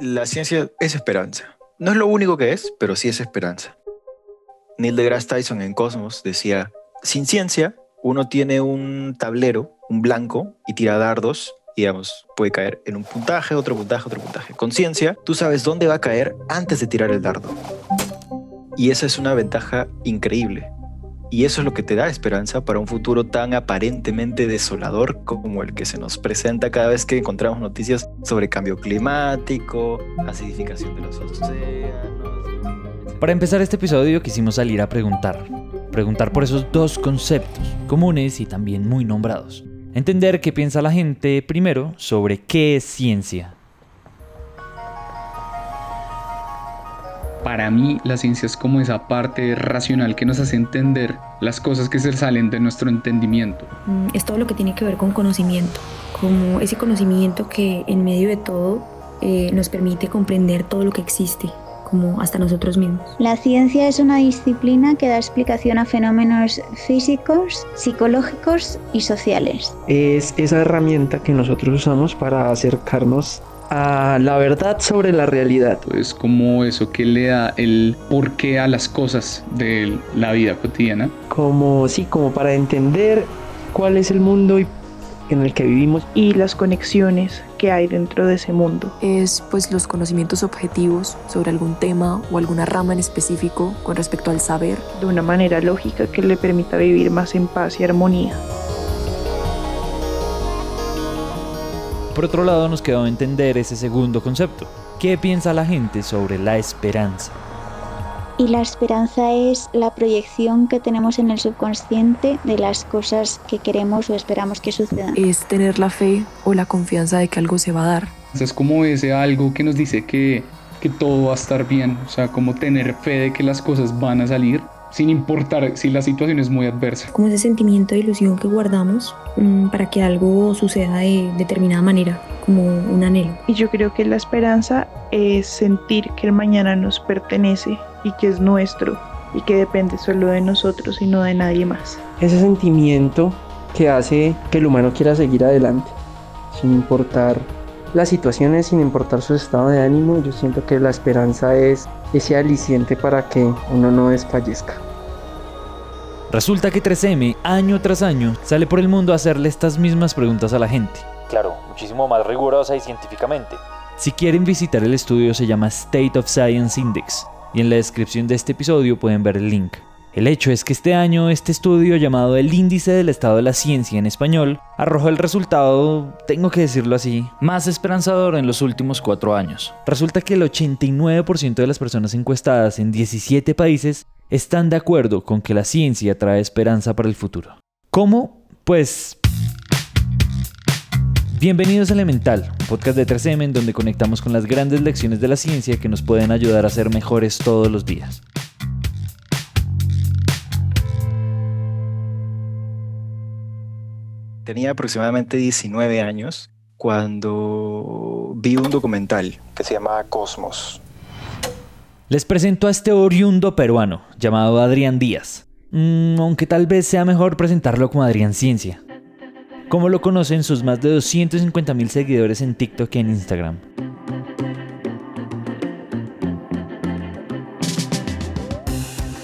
La ciencia es esperanza. No es lo único que es, pero sí es esperanza. Neil deGrasse Tyson en Cosmos decía, sin ciencia, uno tiene un tablero, un blanco, y tira dardos, digamos, puede caer en un puntaje, otro puntaje, otro puntaje. Con ciencia, tú sabes dónde va a caer antes de tirar el dardo. Y esa es una ventaja increíble. Y eso es lo que te da esperanza para un futuro tan aparentemente desolador como el que se nos presenta cada vez que encontramos noticias sobre cambio climático, acidificación de los océanos. Para empezar este episodio quisimos salir a preguntar. Preguntar por esos dos conceptos, comunes y también muy nombrados. Entender qué piensa la gente primero sobre qué es ciencia Para mí la ciencia es como esa parte racional que nos hace entender las cosas que se salen de nuestro entendimiento. Mm, es todo lo que tiene que ver con conocimiento, como ese conocimiento que en medio de todo eh, nos permite comprender todo lo que existe, como hasta nosotros mismos. La ciencia es una disciplina que da explicación a fenómenos físicos, psicológicos y sociales. Es esa herramienta que nosotros usamos para acercarnos a la verdad sobre la realidad. Es como eso que le da el porqué a las cosas de la vida cotidiana. Como sí, como para entender cuál es el mundo en el que vivimos y las conexiones que hay dentro de ese mundo. Es pues los conocimientos objetivos sobre algún tema o alguna rama en específico con respecto al saber. De una manera lógica que le permita vivir más en paz y armonía. Por otro lado, nos quedó entender ese segundo concepto. ¿Qué piensa la gente sobre la esperanza? Y la esperanza es la proyección que tenemos en el subconsciente de las cosas que queremos o esperamos que sucedan. Es tener la fe o la confianza de que algo se va a dar. Es como ese algo que nos dice que, que todo va a estar bien, o sea, como tener fe de que las cosas van a salir sin importar si la situación es muy adversa. Como ese sentimiento de ilusión que guardamos mm, para que algo suceda de determinada manera, como un anhelo. Y yo creo que la esperanza es sentir que el mañana nos pertenece y que es nuestro y que depende solo de nosotros y no de nadie más. Ese sentimiento que hace que el humano quiera seguir adelante, sin importar las situaciones, sin importar su estado de ánimo, yo siento que la esperanza es ese aliciente para que uno no desfallezca. Resulta que 3M, año tras año, sale por el mundo a hacerle estas mismas preguntas a la gente. Claro, muchísimo más rigurosa y científicamente. Si quieren visitar el estudio se llama State of Science Index y en la descripción de este episodio pueden ver el link. El hecho es que este año este estudio llamado el Índice del Estado de la Ciencia en español arrojó el resultado, tengo que decirlo así, más esperanzador en los últimos cuatro años. Resulta que el 89% de las personas encuestadas en 17 países están de acuerdo con que la ciencia trae esperanza para el futuro. ¿Cómo? Pues... Bienvenidos a Elemental, podcast de 3M en donde conectamos con las grandes lecciones de la ciencia que nos pueden ayudar a ser mejores todos los días. Tenía aproximadamente 19 años cuando vi un documental que se llama Cosmos. Les presento a este oriundo peruano llamado Adrián Díaz, mm, aunque tal vez sea mejor presentarlo como Adrián Ciencia. Como lo conocen sus más de 250 mil seguidores en TikTok y en Instagram.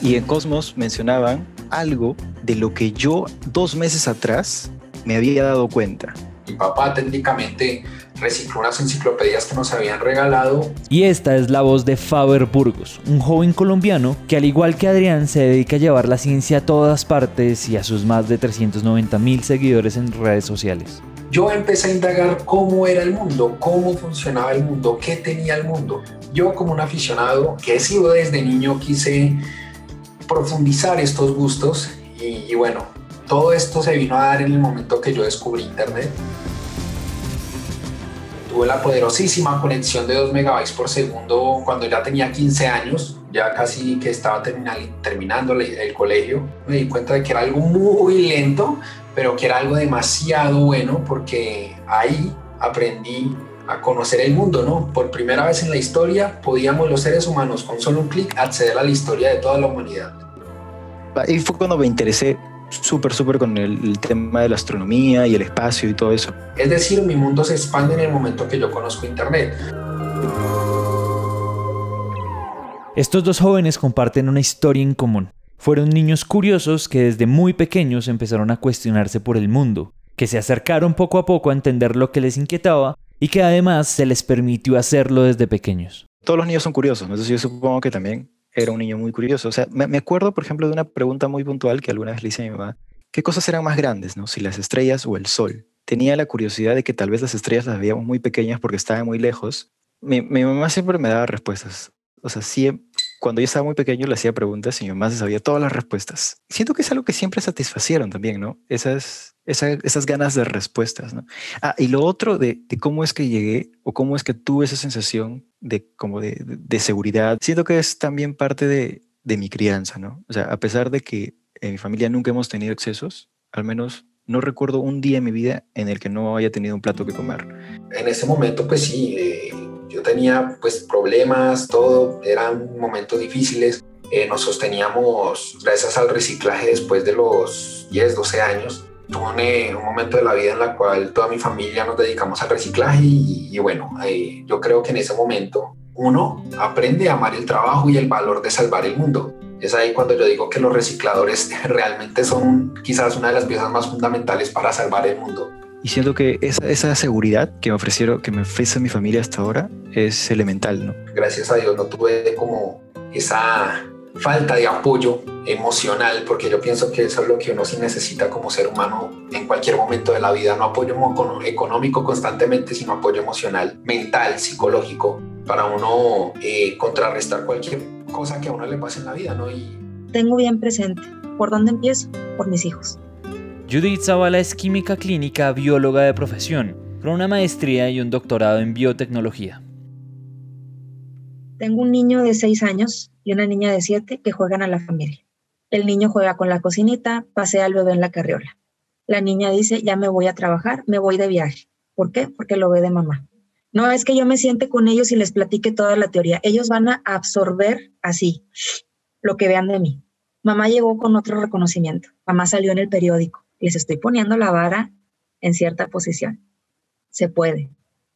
Y en Cosmos mencionaban algo de lo que yo dos meses atrás me había dado cuenta. Mi papá técnicamente recicló unas enciclopedias que nos habían regalado. Y esta es la voz de Faber Burgos, un joven colombiano que al igual que Adrián se dedica a llevar la ciencia a todas partes y a sus más de 390 mil seguidores en redes sociales. Yo empecé a indagar cómo era el mundo, cómo funcionaba el mundo, qué tenía el mundo. Yo como un aficionado que he sido desde niño quise profundizar estos gustos y, y bueno, todo esto se vino a dar en el momento que yo descubrí Internet. Tuve la poderosísima conexión de 2 megabytes por segundo cuando ya tenía 15 años, ya casi que estaba terminando el colegio. Me di cuenta de que era algo muy lento, pero que era algo demasiado bueno porque ahí aprendí a conocer el mundo, ¿no? Por primera vez en la historia podíamos los seres humanos con solo un clic acceder a la historia de toda la humanidad. Y fue cuando me interesé súper, súper con el, el, tema de la astronomía y el espacio y todo eso. Es decir, mi mundo se expande en el momento que yo conozco Internet. Estos dos jóvenes comparten una historia en común. Fueron niños curiosos que desde muy pequeños empezaron a cuestionarse por el mundo, que se acercaron poco a poco a entender lo que les inquietaba y que además se les permitió hacerlo desde pequeños. Todos los niños son curiosos, entonces yo supongo que también era un niño muy curioso. O sea, me, acuerdo, por ejemplo, de una pregunta muy puntual que alguna vez le hice a mi mamá. ¿Qué cosas eran más grandes, no? Si las estrellas o el sol. Tenía la curiosidad de que tal vez las estrellas las veíamos muy pequeñas porque estaban muy lejos. Mi, mi mamá siempre me daba respuestas. O sea, siempre, cuando yo estaba muy pequeño le hacía preguntas y mi mamá sabía todas las respuestas. Siento que es algo que siempre satisfacieron también, ¿no? Esas, esas, esas ganas de respuestas, ¿no? Ah, y lo otro de, de, cómo es que llegué o cómo es que tuve esa sensación de como de, de, seguridad, siento que es también parte de, de mi crianza, ¿no? O sea, a pesar de que en mi familia nunca hemos tenido excesos, al menos no recuerdo un día en mi vida en el que no haya tenido un plato que comer. En ese momento, pues sí, eh, yo tenía pues problemas, todo, eran momentos difíciles. Eh, nos sosteníamos gracias al reciclaje después de los 10, 12 años. Tuve un, momento de la vida en la cual toda mi familia nos dedicamos al reciclaje y, bueno, eh, yo creo que en ese momento uno aprende a amar el trabajo y el valor de salvar el mundo. Es ahí cuando yo digo que los recicladores realmente son quizás una de las piezas más fundamentales para salvar el mundo. Y siento que esa, esa seguridad que me ofrecieron, que me ofrece mi familia hasta ahora, es elemental, ¿no? Gracias a Dios no tuve como esa falta de apoyo emocional, porque yo pienso que eso es lo que uno sí necesita como ser humano en cualquier momento de la vida, no apoyo económico constantemente, sino apoyo emocional, mental, psicológico, para uno eh, contrarrestar cualquier cosa que a uno le pase en la vida, ¿no? Y... Tengo bien presente, ¿por dónde empiezo? Por mis hijos. Judith Zavala es química clínica, bióloga de profesión, con una maestría y un doctorado en biotecnología. Tengo un niño de 6 años y una niña de 7 que juegan a la familia. El niño juega con la cocinita, pasea al bebé en la carriola. La niña dice, ya me voy a trabajar, me voy de viaje. ¿Por qué? Porque lo ve de mamá. No es que yo me siente con ellos y les platique toda la teoría. Ellos van a absorber así lo que vean de mí. Mamá llegó con otro reconocimiento. Mamá salió en el periódico les estoy poniendo la vara en cierta posición. Se puede.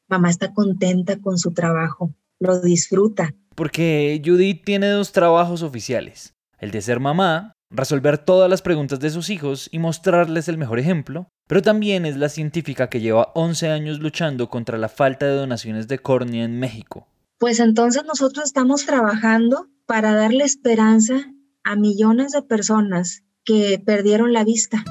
Mamá está contenta con su trabajo, lo disfruta. Porque Judith tiene dos trabajos oficiales. El de ser mamá, resolver todas las preguntas de sus hijos y mostrarles el mejor ejemplo, pero también es la científica que lleva 11 años luchando contra la falta de donaciones de córnea en México. Pues entonces nosotros estamos trabajando para darle esperanza a millones de personas que perdieron la vista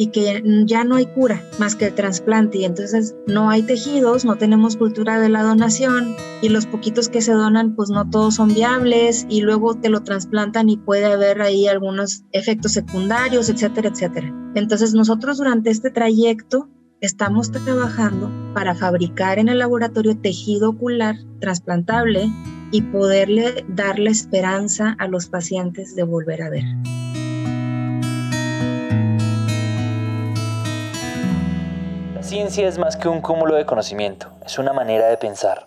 y que ya no hay cura más que el trasplante y entonces no hay tejidos, no tenemos cultura de la donación y los poquitos que se donan pues no todos son viables y luego te lo trasplantan y puede haber ahí algunos efectos secundarios, etcétera, etcétera. Entonces nosotros durante este trayecto estamos trabajando para fabricar en el laboratorio tejido ocular trasplantable y poderle dar la esperanza a los pacientes de volver a ver. Ciencia es más que un cúmulo de conocimiento, es una manera de pensar.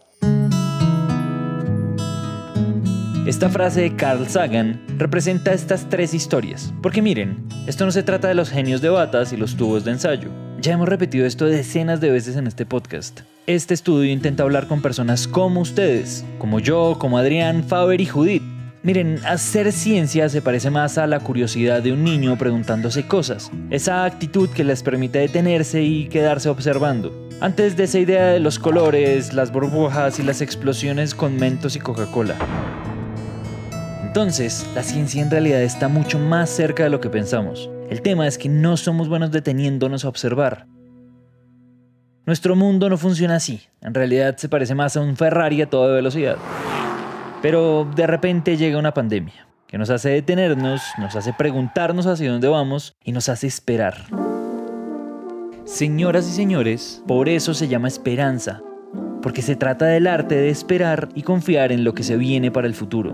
Esta frase de Carl Sagan representa estas tres historias, porque miren, esto no se trata de los genios de batas y los tubos de ensayo. Ya hemos repetido esto decenas de veces en este podcast. Este estudio intenta hablar con personas como ustedes, como yo, como Adrián, Faber y Judith, Miren, hacer ciencia se parece más a la curiosidad de un niño preguntándose cosas, esa actitud que les permite detenerse y quedarse observando. Antes de esa idea de los colores, las burbujas y las explosiones con mentos y Coca-Cola. Entonces, la ciencia en realidad está mucho más cerca de lo que pensamos. El tema es que no somos buenos deteniéndonos a observar. Nuestro mundo no funciona así. En realidad se parece más a un Ferrari a toda velocidad. Pero de repente llega una pandemia que nos hace detenernos, nos hace preguntarnos hacia dónde vamos y nos hace esperar. Señoras y señores, por eso se llama esperanza, porque se trata del arte de esperar y confiar en lo que se viene para el futuro.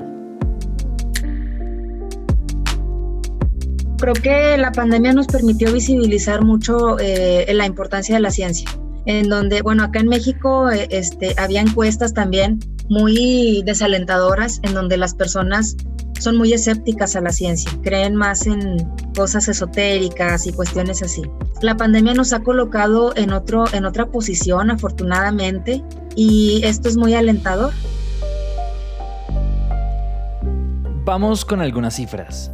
Creo que la pandemia nos permitió visibilizar mucho eh, la importancia de la ciencia, en donde, bueno, acá en México eh, este, había encuestas también muy desalentadoras en donde las personas son muy escépticas a la ciencia, creen más en, cosas esotéricas y cuestiones así. La pandemia nos ha colocado en, otro, en otra posición, afortunadamente, y esto es muy alentador. Vamos con algunas cifras.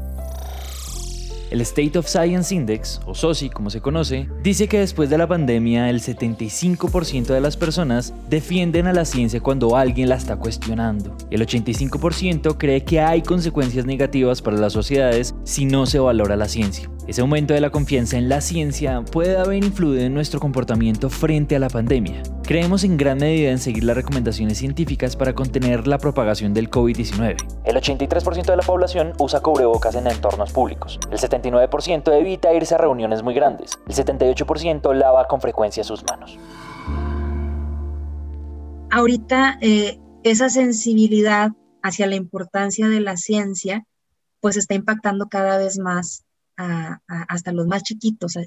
El State of Science Index, o SOSI como se conoce, dice que después de la pandemia el 75% de las personas defienden a la ciencia cuando alguien la está cuestionando. El 85% cree que hay consecuencias negativas para las sociedades si no se valora la ciencia. Ese aumento de la confianza en la ciencia puede haber influido en nuestro comportamiento frente a la pandemia. Creemos en gran medida en seguir las recomendaciones científicas para contener la propagación del COVID-19. El 83% de la población usa cubrebocas en entornos públicos. El 79% evita irse a reuniones muy grandes. El 78% lava con frecuencia sus manos. Ahorita eh, esa sensibilidad hacia la importancia de la ciencia pues está impactando cada vez más hasta los más chiquitos.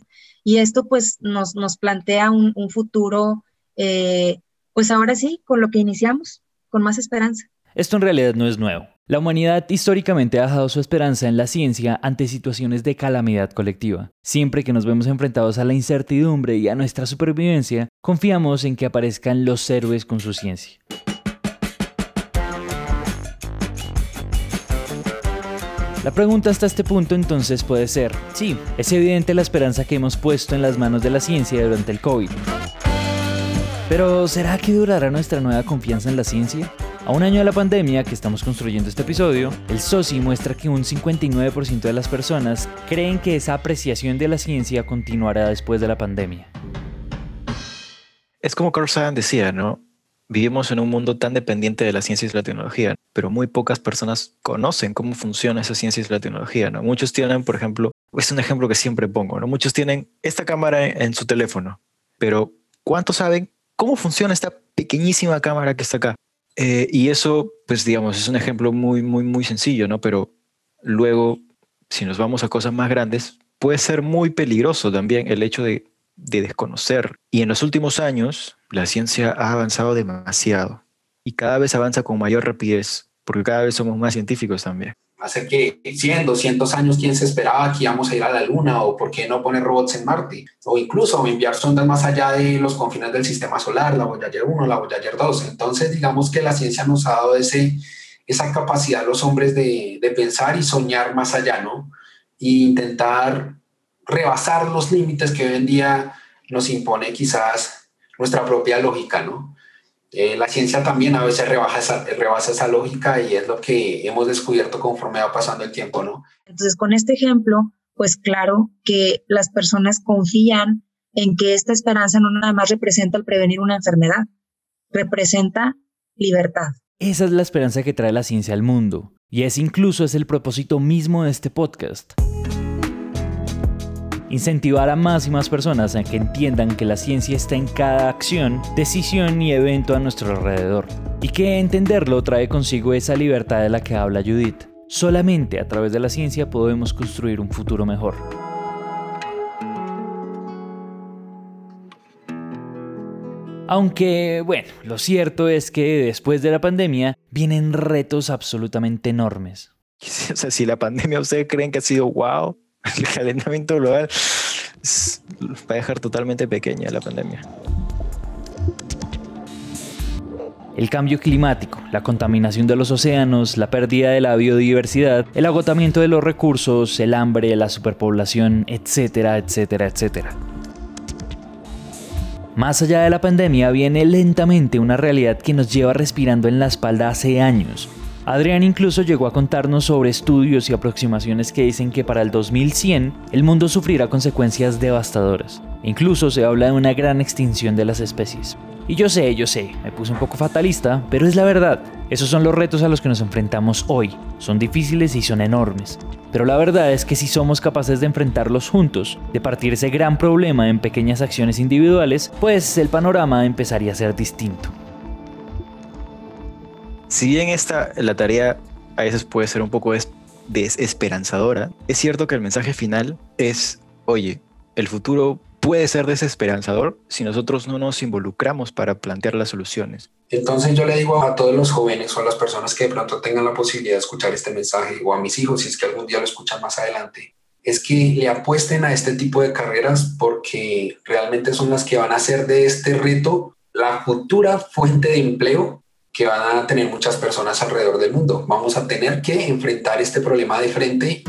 Y esto pues nos, nos plantea un, futuro eh, pues ahora sí, con lo que iniciamos, con más esperanza. Esto en realidad no es nuevo. La humanidad históricamente ha dejado su esperanza en la ciencia ante situaciones de calamidad colectiva. Siempre que nos vemos enfrentados a la incertidumbre y a nuestra supervivencia, confiamos en que aparezcan los héroes con su ciencia. La pregunta hasta este punto entonces puede ser, sí, es evidente la esperanza que hemos puesto en las manos de la ciencia durante el COVID. Pero ¿será que durará nuestra nueva confianza en la ciencia? A un año de la pandemia que estamos construyendo este episodio, el SOSI muestra que un 59% de las personas creen que esa apreciación de la ciencia continuará después de la pandemia. Es como Carl Sagan decía, ¿no? Vivimos en un mundo tan dependiente de la ciencia y la tecnología, pero muy pocas personas conocen cómo funciona esa ciencia y la tecnología, ¿no? Muchos tienen, por ejemplo, es un ejemplo que siempre pongo, ¿no? Muchos tienen esta cámara en su teléfono, pero ¿cuántos saben cómo funciona esta pequeñísima cámara que está acá. Eh, y eso, pues digamos, es un ejemplo muy, muy, muy sencillo, ¿no? Pero luego, si nos vamos a cosas más grandes, puede ser muy peligroso también el hecho de, de desconocer. Y en los últimos años, la ciencia ha avanzado demasiado y cada vez avanza con mayor rapidez, porque cada vez somos más científicos también hace que 100, 200 años, ¿quién se esperaba que íbamos a ir a la Luna? ¿O por qué no poner robots en Marte? O incluso enviar sondas más allá de los confines del sistema solar, la Voyager 1, la Voyager 2. Entonces, digamos que la ciencia nos ha dado ese, esa capacidad a los hombres de, de pensar y soñar más allá, ¿no? E intentar rebasar los límites que hoy en día nos impone quizás nuestra propia lógica, ¿no? Eh, la ciencia también a veces rebaja esa, rebasa esa lógica y es lo que hemos descubierto conforme va pasando el tiempo, ¿no? Entonces, con este ejemplo, pues claro que las personas confían en que esta esperanza no nada más representa el prevenir una enfermedad, representa libertad. Esa es la esperanza que trae la ciencia al mundo, y es incluso es el propósito mismo de este podcast incentivar a más y más personas a que entiendan que la ciencia está en cada acción, decisión y evento a nuestro alrededor, y que entenderlo trae consigo esa libertad de la que habla Judith. Solamente a través de la ciencia podemos construir un futuro mejor. Aunque, bueno, lo cierto es que después de la pandemia vienen retos absolutamente enormes. O sea, si la pandemia ustedes creen que ha sido wow, el calentamiento global va a dejar totalmente pequeña la pandemia. El cambio climático, la contaminación de los océanos, la pérdida de la biodiversidad, el agotamiento de los recursos, el hambre, la superpoblación, etcétera, etcétera, etcétera. Más allá de la pandemia viene lentamente una realidad que nos lleva respirando en la espalda hace años, Adrián incluso llegó a contarnos sobre estudios y aproximaciones que dicen que para el 2100 el mundo sufrirá consecuencias devastadoras. Incluso se habla de una gran extinción de las especies. Y yo sé, yo sé, me puse un poco fatalista, pero es la verdad. Esos son los retos a los que nos enfrentamos hoy. Son difíciles y son enormes. Pero la verdad es que si somos capaces de enfrentarlos juntos, de partir ese gran problema en pequeñas acciones individuales, pues el panorama empezaría a ser distinto si bien esta, la tarea a veces puede ser un poco desesperanzadora, es cierto que el mensaje final es, oye, el futuro puede ser desesperanzador si nosotros no nos involucramos para plantear las soluciones. Entonces yo le digo a todos los jóvenes o a las personas que de pronto tengan la posibilidad de escuchar este mensaje o a mis hijos si es que algún día lo escuchan más adelante, es que le apuesten a este tipo de carreras porque realmente son las que van a hacer de este reto la futura fuente de empleo que van a tener muchas personas alrededor del mundo. Vamos a tener que enfrentar este problema de frente.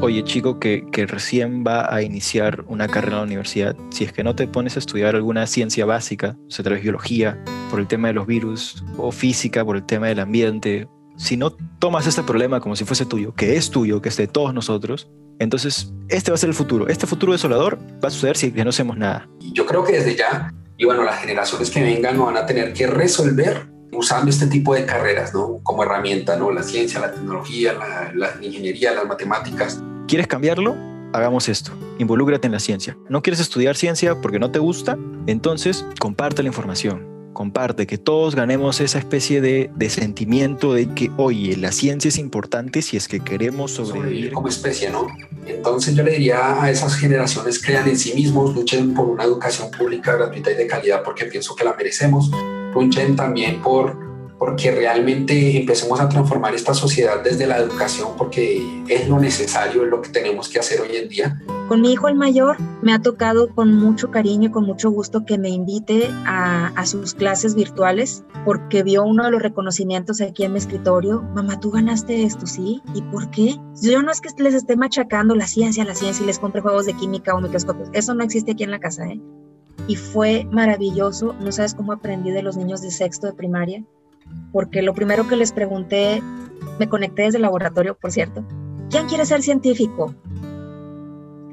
Oye, chico, que, que, recién va a iniciar una carrera en la universidad, si es que no te pones a estudiar alguna ciencia básica, o sea, tal vez biología, por el tema de los virus, o física, por el tema del ambiente, si no tomas este problema como si fuese tuyo, que es tuyo, que es de todos nosotros, entonces este va a ser el futuro. Este futuro desolador va a suceder si no hacemos nada. Yo creo que desde ya y bueno, las generaciones que vengan no van a tener que resolver usando este tipo de carreras, ¿no? Como herramienta, ¿no? La ciencia, la tecnología, la, ingeniería, las matemáticas. ¿Quieres cambiarlo? Hagamos esto. Involúcrate en la ciencia. ¿No quieres estudiar ciencia porque no te gusta? Entonces, comparte la información comparte, que todos ganemos esa especie de, de, sentimiento de que, oye, la ciencia es importante si es que queremos sobrevivir. como especie, ¿no? Entonces yo le diría a esas generaciones, crean en sí mismos, luchen por una educación pública gratuita y de calidad porque pienso que la merecemos, luchen también por porque realmente empecemos a transformar esta sociedad desde la educación, porque es lo necesario, es lo que tenemos que hacer hoy en día. Con mi hijo el mayor me ha tocado con mucho cariño y con mucho gusto que me invite a, sus clases virtuales porque vio uno de los reconocimientos aquí en mi escritorio. Mamá, tú ganaste esto, ¿sí? ¿Y por qué? Yo no es que les esté machacando la ciencia, la ciencia y les compre juegos de química o microscopios. Eso no existe aquí en la casa, ¿eh? Y fue maravilloso. No sabes cómo aprendí de los niños de sexto de primaria porque lo primero que les pregunté, me conecté desde el laboratorio, por cierto, ¿quién quiere ser científico?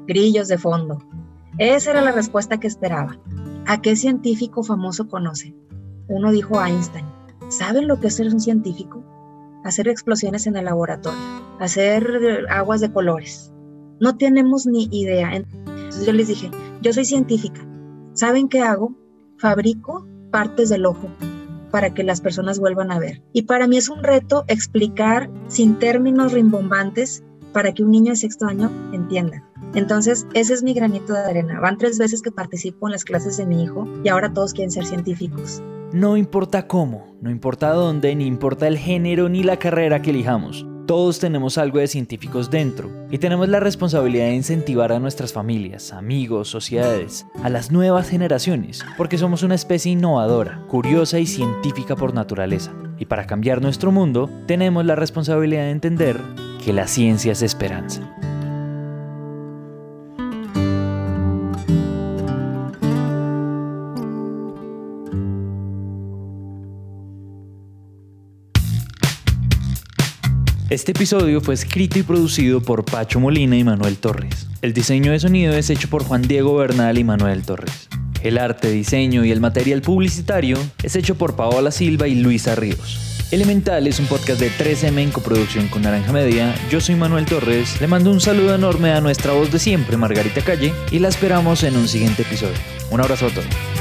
Grillos de fondo. Esa era la respuesta que esperaba. ¿A qué científico famoso conoce? Uno dijo Einstein. ¿Saben lo que es ser un científico? Hacer explosiones en el laboratorio, hacer aguas de colores. No tenemos ni idea. Entonces yo les dije, yo soy científica. ¿Saben qué hago? Fabrico partes del ojo para que las personas vuelvan a ver. Y para mí es un reto explicar sin términos rimbombantes para que un niño de sexto año entienda. Entonces, ese es mi granito de arena. Van tres veces que participo en las clases de mi hijo y ahora todos quieren ser científicos. No importa cómo, no importa dónde, ni importa el género ni la carrera que elijamos. Todos tenemos algo de científicos dentro y tenemos la responsabilidad de incentivar a nuestras familias, amigos, sociedades, a las nuevas generaciones, porque somos una especie innovadora, curiosa y científica por naturaleza. Y para cambiar nuestro mundo, tenemos la responsabilidad de entender que la ciencia es esperanza. Este episodio fue escrito y producido por Pacho Molina y Manuel Torres. El diseño de sonido es hecho por Juan Diego Bernal y Manuel Torres. El arte, diseño y el material publicitario es hecho por Paola Silva y Luisa Ríos. Elemental es un podcast de 3M en coproducción con Naranja Media. Yo soy Manuel Torres. Le mando un saludo enorme a nuestra voz de siempre, Margarita Calle, y la esperamos en un siguiente episodio. Un abrazo a todos.